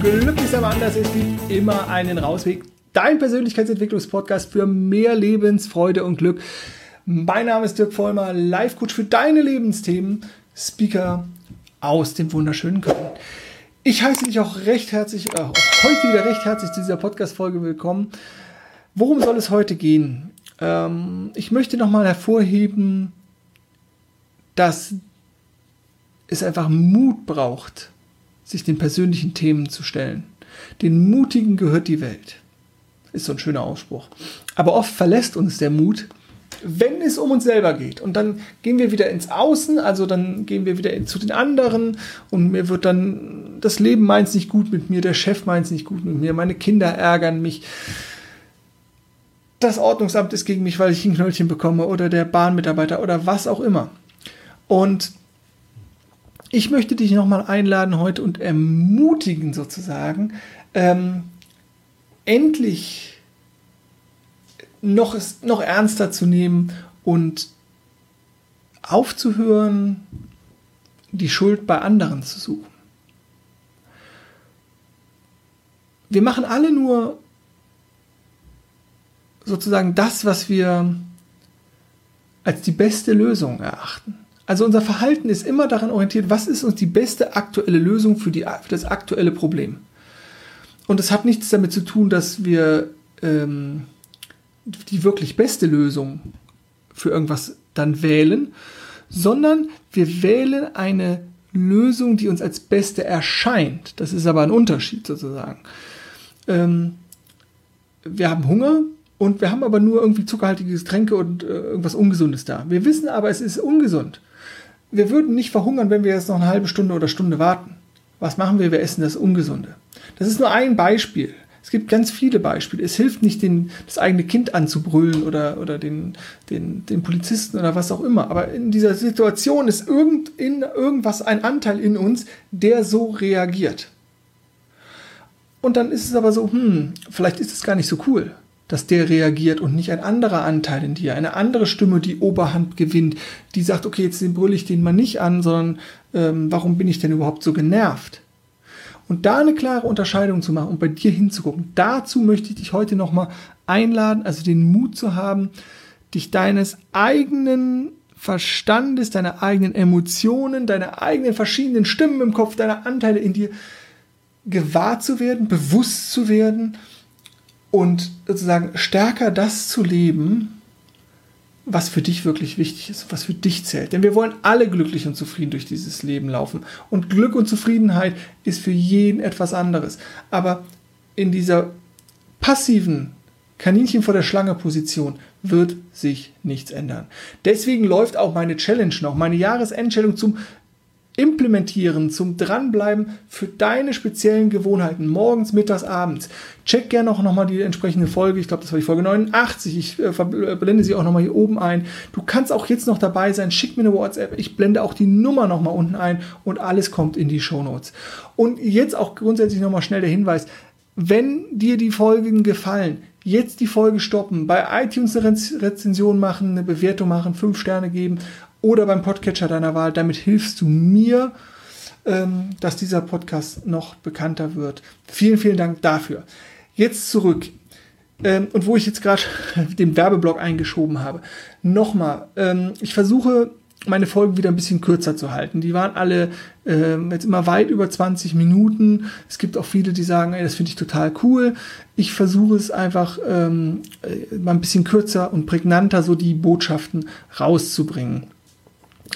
Glücklich aber anders, es gibt immer einen Rausweg. Dein Persönlichkeitsentwicklungspodcast für mehr Lebensfreude und Glück. Mein Name ist Dirk Vollmer, Live-Coach für deine Lebensthemen, Speaker aus dem wunderschönen Köln. Ich heiße dich auch recht herzlich, äh, heute wieder recht herzlich zu dieser Podcast-Folge willkommen. Worum soll es heute gehen? Ähm, ich möchte nochmal hervorheben, dass es einfach Mut braucht, sich den persönlichen Themen zu stellen. Den Mutigen gehört die Welt. Ist so ein schöner Ausspruch. Aber oft verlässt uns der Mut, wenn es um uns selber geht. Und dann gehen wir wieder ins Außen, also dann gehen wir wieder zu den anderen und mir wird dann, das Leben meint nicht gut mit mir, der Chef meint nicht gut mit mir, meine Kinder ärgern mich, das Ordnungsamt ist gegen mich, weil ich ein Knöllchen bekomme oder der Bahnmitarbeiter oder was auch immer. Und ich möchte dich nochmal einladen heute und ermutigen sozusagen, ähm, endlich noch, noch ernster zu nehmen und aufzuhören, die Schuld bei anderen zu suchen. Wir machen alle nur sozusagen das, was wir als die beste Lösung erachten. Also unser Verhalten ist immer daran orientiert, was ist uns die beste aktuelle Lösung für, die, für das aktuelle Problem. Und es hat nichts damit zu tun, dass wir ähm, die wirklich beste Lösung für irgendwas dann wählen, sondern wir wählen eine Lösung, die uns als beste erscheint. Das ist aber ein Unterschied sozusagen. Ähm, wir haben Hunger und wir haben aber nur irgendwie zuckerhaltige Getränke und äh, irgendwas Ungesundes da. Wir wissen aber, es ist ungesund wir würden nicht verhungern, wenn wir jetzt noch eine halbe Stunde oder Stunde warten. Was machen wir? Wir essen das Ungesunde. Das ist nur ein Beispiel. Es gibt ganz viele Beispiele. Es hilft nicht, den, das eigene Kind anzubrüllen oder, oder den, den, den Polizisten oder was auch immer. Aber in dieser Situation ist irgend, in, irgendwas ein Anteil in uns, der so reagiert. Und dann ist es aber so, hm, vielleicht ist es gar nicht so cool dass der reagiert und nicht ein anderer Anteil in dir, eine andere Stimme, die Oberhand gewinnt, die sagt, okay, jetzt brülle ich den mal nicht an, sondern ähm, warum bin ich denn überhaupt so genervt? Und da eine klare Unterscheidung zu machen und bei dir hinzugucken, dazu möchte ich dich heute nochmal einladen, also den Mut zu haben, dich deines eigenen Verstandes, deiner eigenen Emotionen, deiner eigenen verschiedenen Stimmen im Kopf, deiner Anteile in dir gewahr zu werden, bewusst zu werden und sozusagen stärker das zu leben, was für dich wirklich wichtig ist, was für dich zählt. Denn wir wollen alle glücklich und zufrieden durch dieses Leben laufen. Und Glück und Zufriedenheit ist für jeden etwas anderes. Aber in dieser passiven Kaninchen vor der Schlange Position wird sich nichts ändern. Deswegen läuft auch meine Challenge noch, meine Jahresendstellung zum implementieren, zum Dranbleiben für deine speziellen Gewohnheiten, morgens, mittags, abends. Check gerne auch nochmal die entsprechende Folge, ich glaube, das war die Folge 89, ich äh, äh, blende sie auch nochmal hier oben ein. Du kannst auch jetzt noch dabei sein, schick mir eine WhatsApp, ich blende auch die Nummer nochmal unten ein und alles kommt in die Shownotes. Und jetzt auch grundsätzlich nochmal schnell der Hinweis, wenn dir die Folgen gefallen, jetzt die Folge stoppen, bei iTunes eine Rezension machen, eine Bewertung machen, fünf Sterne geben oder beim Podcatcher deiner Wahl. Damit hilfst du mir, ähm, dass dieser Podcast noch bekannter wird. Vielen, vielen Dank dafür. Jetzt zurück. Ähm, und wo ich jetzt gerade den Werbeblock eingeschoben habe. Nochmal, ähm, ich versuche meine Folgen wieder ein bisschen kürzer zu halten. Die waren alle äh, jetzt immer weit über 20 Minuten. Es gibt auch viele, die sagen, ey, das finde ich total cool. Ich versuche es einfach ähm, äh, mal ein bisschen kürzer und prägnanter so die Botschaften rauszubringen.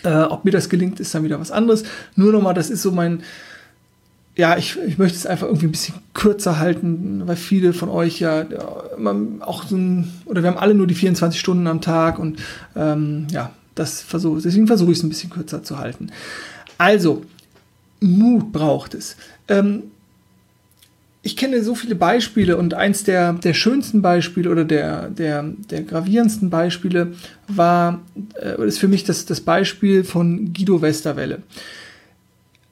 Äh, ob mir das gelingt, ist dann wieder was anderes. Nur nochmal, das ist so mein, ja, ich, ich möchte es einfach irgendwie ein bisschen kürzer halten, weil viele von euch ja, ja auch so ein, oder wir haben alle nur die 24 Stunden am Tag und ähm, ja, das versuche, deswegen versuche ich es ein bisschen kürzer zu halten. Also, Mut braucht es. Ähm, ich kenne so viele Beispiele und eins der, der schönsten Beispiele oder der, der, der gravierendsten Beispiele war, äh, ist für mich das, das Beispiel von Guido Westerwelle.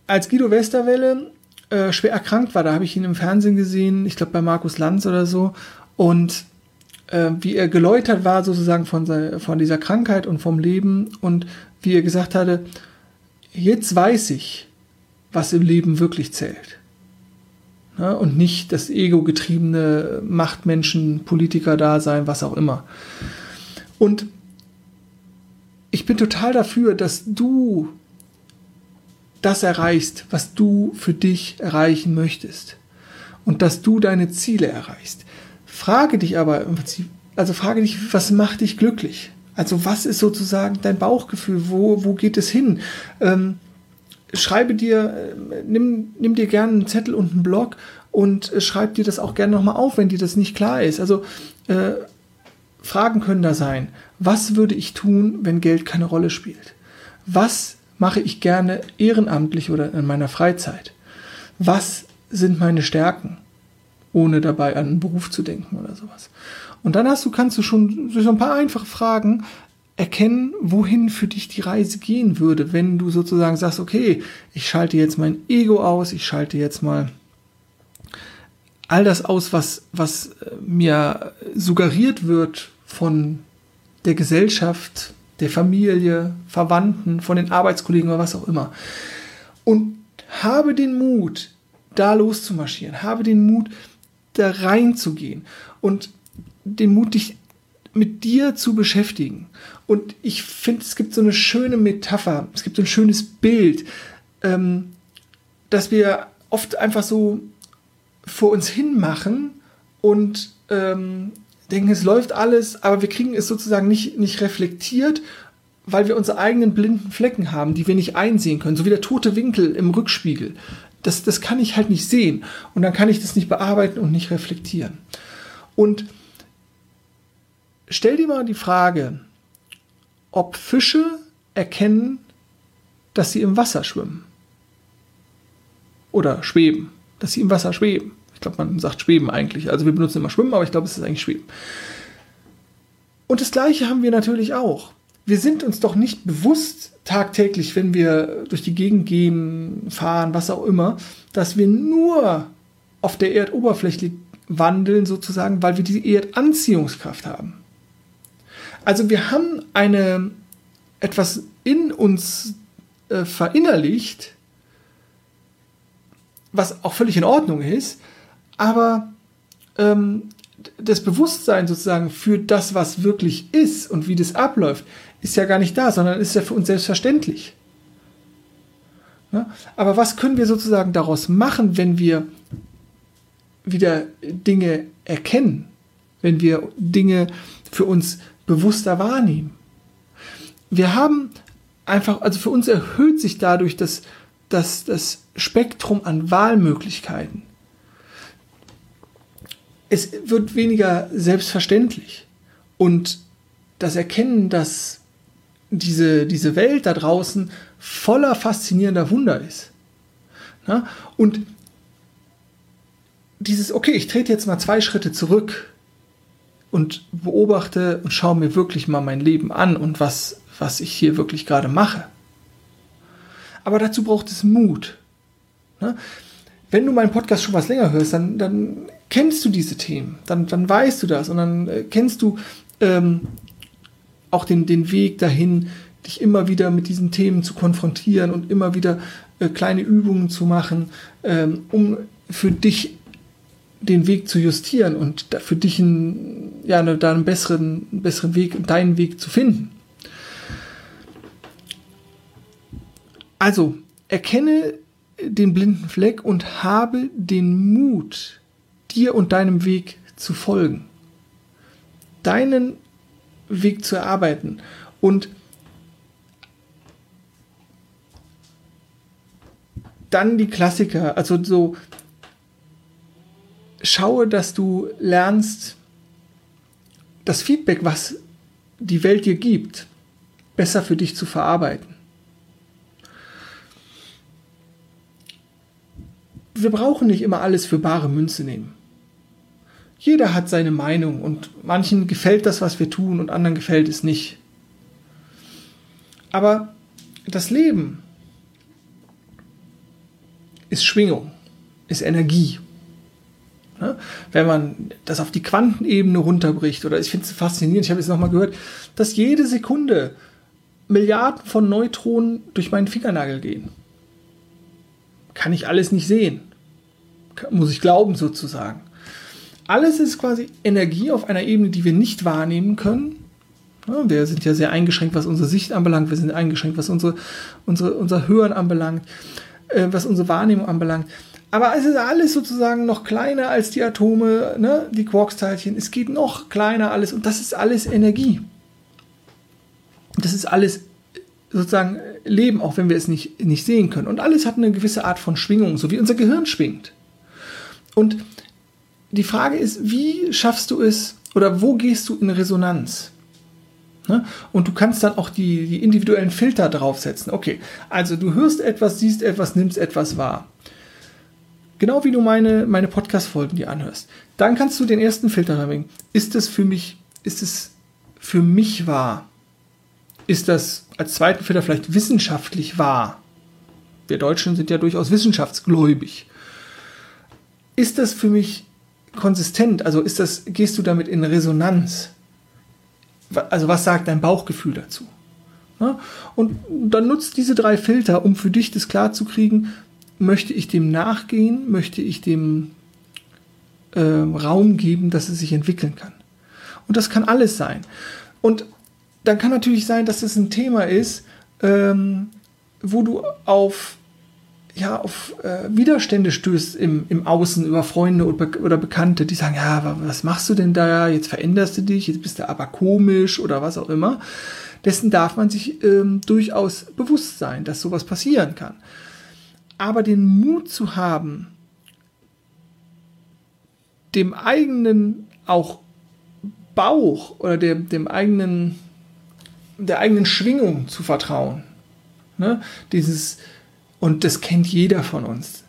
Als Guido Westerwelle äh, schwer erkrankt war, da habe ich ihn im Fernsehen gesehen, ich glaube bei Markus Lanz oder so, und äh, wie er geläutert war sozusagen von, von dieser Krankheit und vom Leben und wie er gesagt hatte, jetzt weiß ich, was im Leben wirklich zählt. Ne? Und nicht das ego-getriebene Machtmenschen, Politiker da sein, was auch immer. Und ich bin total dafür, dass du das erreichst, was du für dich erreichen möchtest. Und dass du deine Ziele erreichst. Frage dich aber im Prinzip, also frage dich, was macht dich glücklich? Also was ist sozusagen dein Bauchgefühl? Wo, wo geht es hin? Ähm, schreibe dir, äh, nimm, nimm dir gerne einen Zettel und einen Blog und äh, schreib dir das auch gerne nochmal auf, wenn dir das nicht klar ist. Also äh, Fragen können da sein. Was würde ich tun, wenn Geld keine Rolle spielt? Was mache ich gerne ehrenamtlich oder in meiner Freizeit? Was sind meine Stärken? Ohne dabei an einen Beruf zu denken oder sowas. Und dann hast du, kannst du schon durch so ein paar einfache Fragen erkennen, wohin für dich die Reise gehen würde, wenn du sozusagen sagst, okay, ich schalte jetzt mein Ego aus, ich schalte jetzt mal all das aus, was, was äh, mir suggeriert wird von der Gesellschaft, der Familie, Verwandten, von den Arbeitskollegen oder was auch immer. Und habe den Mut, da loszumarschieren, habe den Mut, da reinzugehen und den Mut, dich mit dir zu beschäftigen. Und ich finde, es gibt so eine schöne Metapher, es gibt so ein schönes Bild, ähm, dass wir oft einfach so vor uns hin machen und ähm, denken, es läuft alles, aber wir kriegen es sozusagen nicht, nicht reflektiert, weil wir unsere eigenen blinden Flecken haben, die wir nicht einsehen können, so wie der tote Winkel im Rückspiegel. Das, das kann ich halt nicht sehen und dann kann ich das nicht bearbeiten und nicht reflektieren. Und stell dir mal die Frage, ob Fische erkennen, dass sie im Wasser schwimmen. Oder schweben, dass sie im Wasser schweben. Ich glaube, man sagt schweben eigentlich. Also wir benutzen immer schwimmen, aber ich glaube, es ist eigentlich schweben. Und das Gleiche haben wir natürlich auch. Wir sind uns doch nicht bewusst tagtäglich, wenn wir durch die Gegend gehen, fahren, was auch immer, dass wir nur auf der Erdoberfläche wandeln, sozusagen, weil wir diese Erdanziehungskraft haben. Also wir haben eine etwas in uns äh, verinnerlicht, was auch völlig in Ordnung ist, aber ähm, das Bewusstsein sozusagen für das, was wirklich ist und wie das abläuft, ist ja gar nicht da, sondern ist ja für uns selbstverständlich. Ja? Aber was können wir sozusagen daraus machen, wenn wir wieder Dinge erkennen, wenn wir Dinge für uns bewusster wahrnehmen. Wir haben einfach, also für uns erhöht sich dadurch das, das, das Spektrum an Wahlmöglichkeiten. Es wird weniger selbstverständlich. Und das Erkennen, dass diese, diese Welt da draußen voller faszinierender Wunder ist. Na? Und dieses, okay, ich trete jetzt mal zwei Schritte zurück und beobachte und schaue mir wirklich mal mein Leben an und was, was ich hier wirklich gerade mache. Aber dazu braucht es Mut. Ne? Wenn du meinen Podcast schon was länger hörst, dann, dann kennst du diese Themen, dann, dann weißt du das und dann äh, kennst du ähm, auch den, den Weg dahin, dich immer wieder mit diesen Themen zu konfrontieren und immer wieder äh, kleine Übungen zu machen, ähm, um für dich den Weg zu justieren und für dich einen, ja, da einen besseren, besseren Weg, deinen Weg zu finden. Also, erkenne den blinden Fleck und habe den Mut, dir und deinem Weg zu folgen. Deinen Weg zu erarbeiten. Und dann die Klassiker, also so schaue, dass du lernst, das Feedback, was die Welt dir gibt, besser für dich zu verarbeiten. Wir brauchen nicht immer alles für bare Münze nehmen. Jeder hat seine Meinung und manchen gefällt das, was wir tun und anderen gefällt es nicht. Aber das Leben ist Schwingung, ist Energie. Ne? Wenn man das auf die Quantenebene runterbricht, oder ich finde es faszinierend, ich habe es nochmal gehört, dass jede Sekunde Milliarden von Neutronen durch meinen Fingernagel gehen. Kann ich alles nicht sehen. muss ich glauben sozusagen. Alles ist quasi Energie auf einer Ebene, die wir nicht wahrnehmen können. Ja, wir sind ja sehr eingeschränkt, was unsere Sicht anbelangt. Wir sind eingeschränkt, was unsere, unsere, unser Hören anbelangt, äh, was unsere Wahrnehmung anbelangt. Aber es ist alles sozusagen noch kleiner als die Atome, ne? die Quarksteilchen. Es geht noch kleiner alles und das ist alles Energie. Das ist alles sozusagen Leben, auch wenn wir es nicht, nicht sehen können. Und alles hat eine gewisse Art von Schwingung, so wie unser Gehirn schwingt. Und die Frage ist, wie schaffst du es oder wo gehst du in Resonanz? Ne? Und du kannst dann auch die, die individuellen Filter draufsetzen. Okay, also du hörst etwas, siehst etwas, nimmst etwas wahr. Genau wie du meine, meine Podcast-Folgen dir anhörst. Dann kannst du den ersten Filter reinbringen. Ist es für mich, ist es für mich wahr? Ist das als zweiten Filter vielleicht wissenschaftlich wahr? Wir Deutschen sind ja durchaus wissenschaftsgläubig. Ist das für mich konsistent? Also ist das, gehst du damit in Resonanz? Also was sagt dein Bauchgefühl dazu? Und dann nutzt diese drei Filter, um für dich das klar zu kriegen, möchte ich dem nachgehen, möchte ich dem äh, Raum geben, dass es sich entwickeln kann. Und das kann alles sein. Und dann kann natürlich sein, dass es ein Thema ist, ähm, wo du auf, ja, auf äh, Widerstände stößt im, im Außen über Freunde oder, Bekannte, die sagen, ja, was machst du denn da? Jetzt veränderst du dich, jetzt bist du aber komisch oder was auch immer. Dessen darf man sich ähm, durchaus bewusst sein, dass sowas passieren kann aber den Mut zu haben, dem eigenen auch Bauch oder dem, dem eigenen, der eigenen Schwingung zu vertrauen. Ne? Dieses, und das kennt jeder von uns.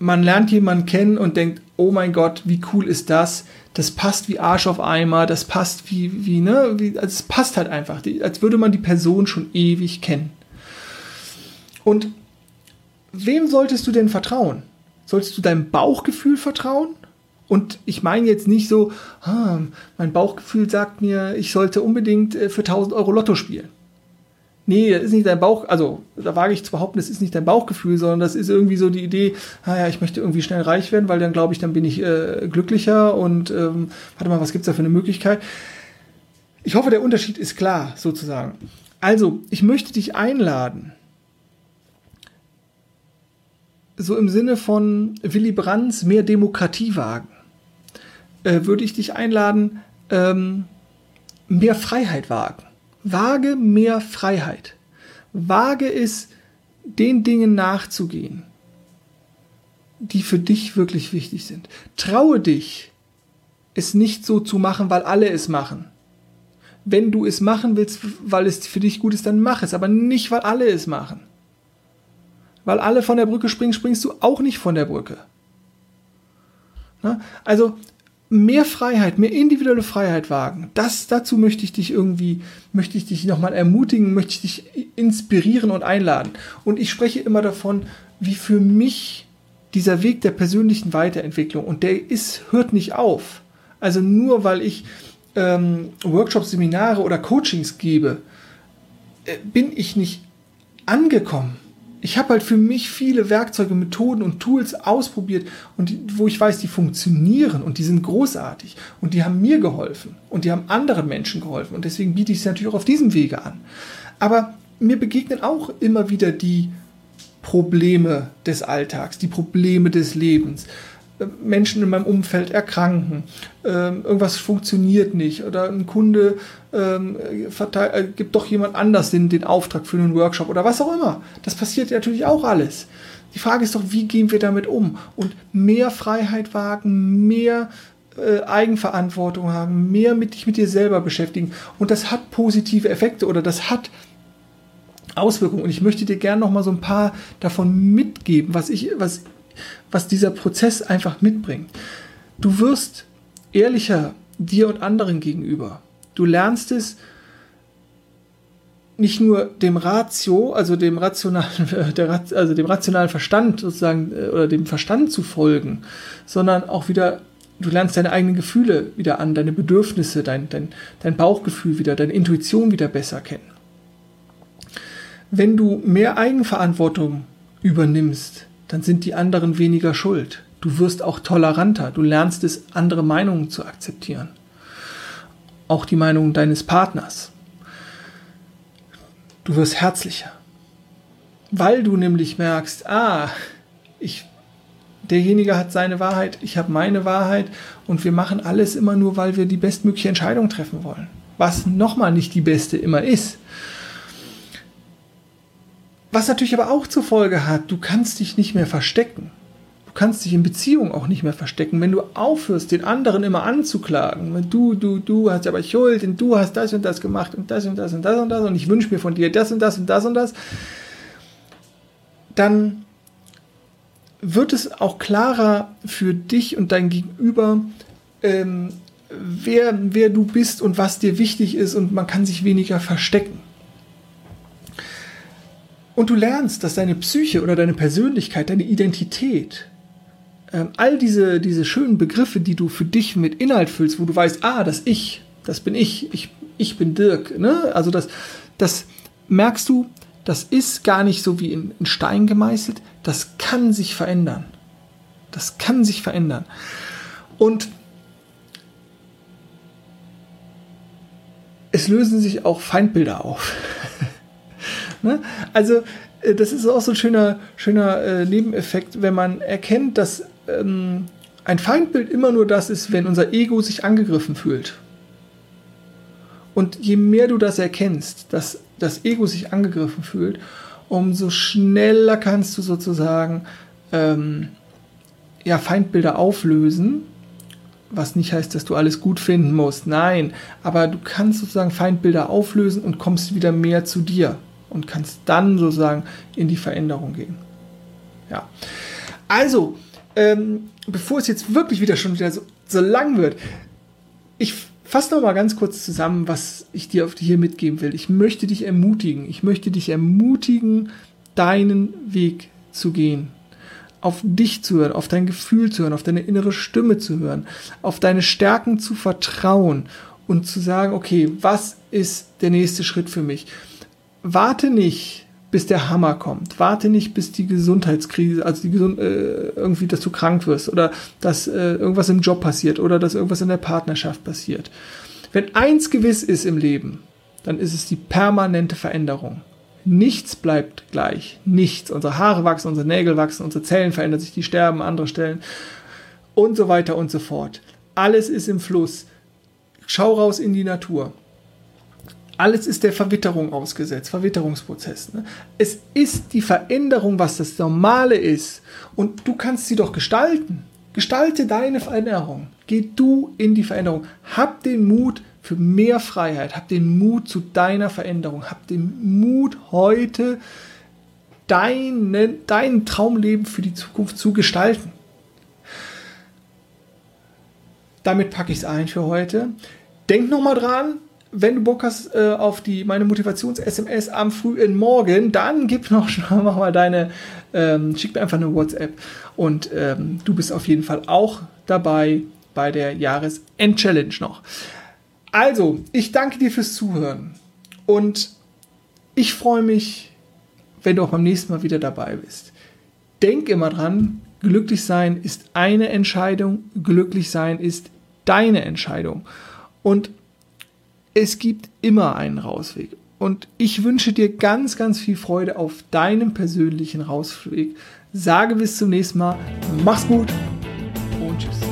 Man lernt jemanden kennen und denkt, oh mein Gott, wie cool ist das? Das passt wie Arsch auf Eimer, das passt wie, wie, ne? Wie, also es passt halt einfach, als würde man die Person schon ewig kennen. Und wem solltest du denn vertrauen? Solltest du deinem Bauchgefühl vertrauen? Und ich meine jetzt nicht so, ah, mein Bauchgefühl sagt mir, ich sollte unbedingt äh, für 1000 Euro Lotto spielen. Nee, das ist nicht dein Bauch, also da wage ich zu behaupten, das ist nicht dein Bauchgefühl, sondern das ist irgendwie so die Idee, naja, ah ich möchte irgendwie schnell reich werden, weil dann glaube ich, dann bin ich äh, glücklicher und ähm, warte mal, was gibt es da für eine Möglichkeit? Ich hoffe, der Unterschied ist klar, sozusagen. Also, ich möchte dich einladen, so im Sinne von Willy Brandts mehr Demokratie wagen, äh, würde ich dich einladen, ähm, mehr Freiheit wagen. Wage mehr Freiheit. Wage es, den Dingen nachzugehen, die für dich wirklich wichtig sind. Traue dich, es nicht so zu machen, weil alle es machen. Wenn du es machen willst, weil es für dich gut ist, dann mach es, aber nicht, weil alle es machen weil alle von der Brücke springen, springst du auch nicht von der Brücke. Na? Also mehr Freiheit, mehr individuelle Freiheit wagen. Das, dazu möchte ich dich irgendwie, möchte ich dich nochmal ermutigen, möchte ich dich inspirieren und einladen. Und ich spreche immer davon, wie für mich dieser Weg der persönlichen Weiterentwicklung und der ist, hört nicht auf. Also nur weil ich ähm, Workshops, Seminare oder Coachings gebe, äh, bin ich nicht angekommen ich habe halt für mich viele Werkzeuge, Methoden und Tools ausprobiert und die, wo ich weiß, die funktionieren und die sind großartig und die haben mir geholfen und die haben anderen Menschen geholfen und deswegen biete ich sie natürlich auch auf diesem Wege an. Aber mir begegnen auch immer wieder die Probleme des Alltags, die Probleme des Lebens. Menschen in meinem Umfeld erkranken, ähm, irgendwas funktioniert nicht oder ein Kunde ähm, verteil, äh, gibt doch jemand anders den, den Auftrag für einen Workshop oder was auch immer. Das passiert natürlich auch alles. Die Frage ist doch, wie gehen wir damit um? Und mehr Freiheit wagen, mehr äh, Eigenverantwortung haben, mehr mit dich mit dir selber beschäftigen. Und das hat positive Effekte oder das hat Auswirkungen. Und ich möchte dir gerne noch mal so ein paar davon mitgeben, was ich, was was dieser Prozess einfach mitbringt. Du wirst ehrlicher dir und anderen gegenüber. Du lernst es nicht nur dem Ratio, also dem rationalen, der, also dem rationalen Verstand sozusagen äh, oder dem Verstand zu folgen, sondern auch wieder, du lernst deine eigenen Gefühle wieder an, deine Bedürfnisse, dein, dein, dein Bauchgefühl wieder, deine Intuition wieder besser kennen. Wenn du mehr Eigenverantwortung übernimmst, dann sind die anderen weniger schuld. Du wirst auch toleranter. Du lernst es, andere Meinungen zu akzeptieren. Auch die Meinung deines Partners. Du wirst herzlicher. Weil du nämlich merkst, ah, ich, derjenige hat seine Wahrheit, ich habe meine Wahrheit und wir machen alles immer nur, weil wir die bestmögliche Entscheidung treffen wollen. Was nochmal nicht die beste immer ist. Was natürlich aber auch zur Folge hat, du kannst dich nicht mehr verstecken. Du kannst dich in Beziehungen auch nicht mehr verstecken. Wenn du aufhörst, den anderen immer anzuklagen, wenn du, du, du hast aber Schuld und du hast das und das gemacht und das und das und das und das und ich wünsche mir von dir das und das und das und das, dann wird es auch klarer für dich und dein Gegenüber, ähm, wer, wer du bist und was dir wichtig ist und man kann sich weniger verstecken. Und du lernst, dass deine Psyche oder deine Persönlichkeit, deine Identität, ähm, all diese, diese schönen Begriffe, die du für dich mit Inhalt füllst, wo du weißt, ah, das Ich, das bin ich, ich, ich bin Dirk. Ne? Also das, das merkst du, das ist gar nicht so wie in, in Stein gemeißelt, das kann sich verändern. Das kann sich verändern. Und es lösen sich auch Feindbilder auf. Ne? Also äh, das ist auch so ein schöner, schöner äh, Nebeneffekt, wenn man erkennt, dass ähm, ein Feindbild immer nur das ist, wenn unser Ego sich angegriffen fühlt. Und je mehr du das erkennst, dass das Ego sich angegriffen fühlt, umso schneller kannst du sozusagen ähm, ja, Feindbilder auflösen. Was nicht heißt, dass du alles gut finden musst. Nein, aber du kannst sozusagen Feindbilder auflösen und kommst wieder mehr zu dir und kannst dann sozusagen in die Veränderung gehen. Ja. Also, ähm, bevor es jetzt wirklich wieder schon wieder so, so lang wird, ich fasse noch mal ganz kurz zusammen, was ich dir auf hier mitgeben will. Ich möchte dich ermutigen. Ich möchte dich ermutigen, deinen Weg zu gehen. Auf dich zu hören, auf dein Gefühl zu hören, auf deine innere Stimme zu hören, auf deine Stärken zu vertrauen und zu sagen, okay, was ist der nächste Schritt für mich? Warte nicht, bis der Hammer kommt. Warte nicht, bis die Gesundheitskrise, also die Gesund äh, irgendwie, dass du krank wirst oder dass äh, irgendwas im Job passiert oder dass irgendwas in der Partnerschaft passiert. Wenn eins gewiss ist im Leben, dann ist es die permanente Veränderung. Nichts bleibt gleich. Nichts. Unsere Haare wachsen, unsere Nägel wachsen, unsere Zellen verändern sich, die sterben an andere Stellen und so weiter und so fort. Alles ist im Fluss. Schau raus in die Natur alles ist der Verwitterung ausgesetzt, Verwitterungsprozess. Ne? Es ist die Veränderung, was das Normale ist. Und du kannst sie doch gestalten. Gestalte deine Veränderung. Geh du in die Veränderung. Hab den Mut für mehr Freiheit. Hab den Mut zu deiner Veränderung. Hab den Mut heute deine, dein Traumleben für die Zukunft zu gestalten. Damit packe ich es ein für heute. Denk nochmal dran, wenn du Bock hast äh, auf die meine Motivations-SMS am frühen Morgen, dann gib noch mach mal deine, ähm, schick mir einfach eine WhatsApp und ähm, du bist auf jeden Fall auch dabei bei der Jahresend-Challenge noch. Also, ich danke dir fürs Zuhören und ich freue mich, wenn du auch beim nächsten Mal wieder dabei bist. Denk immer dran, glücklich sein ist eine Entscheidung, glücklich sein ist deine Entscheidung. Und es gibt immer einen Rausweg. Und ich wünsche dir ganz, ganz viel Freude auf deinem persönlichen Rausweg. Sage bis zum nächsten Mal. Mach's gut und tschüss.